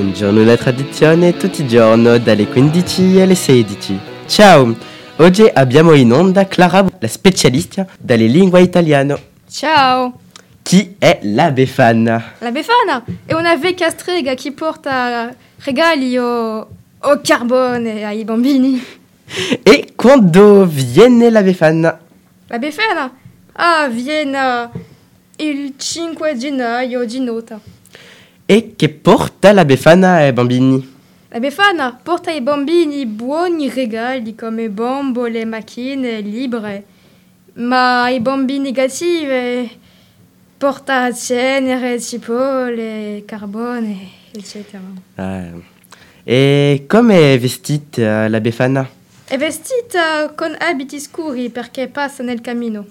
Un giorno la tradizione, tutti i giorni, dalle 15 alle 16. Ciao! Oggi abbiamo in onda Clara, la specialista dalle lingue italiane. Ciao! Chi è la Befana? La Befana è una vecchia strega che porta regali o, o carbone ai bambini. E quando viene la Befana? La Befana? Ah, viene il 5 gennaio di notte. E che porta la Befana ai bambini? La Befana porta ai bambini buoni regali come bombole, macchine, libri, ma ai bambini cattivi porta cenere, cipolle, carbone, eccetera. Ah. E come è vestita la Befana? È vestita con abiti scuri perché passa nel cammino.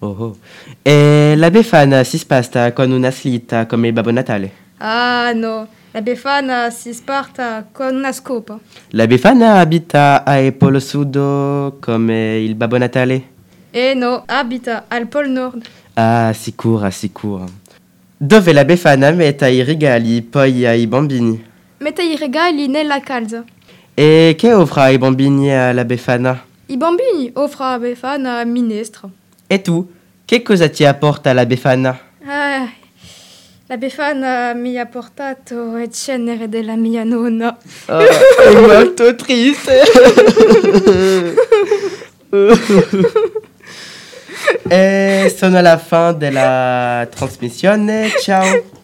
Oh, oh. E la Befana si sposta con una slitta come il Babbo Natale? Ah no, la Befana si sparta con una scopa. La Befana abita al Polo Sud come il Babbo Natale? E no, abita al Polo Nord. Ah, sicura, sicura. Dove la Befana mette i regali poi ai bambini? Mette i regali nella calza. E che offre ai bambini alla Befana? I bambini offrono a Befana minestra. E tu? Che cosa ti apporta la Befana? Ah, la Befana mi ha portato le cenere della mia nonna. Oh, è molto triste. e sono alla fin della trasmissione. Ciao.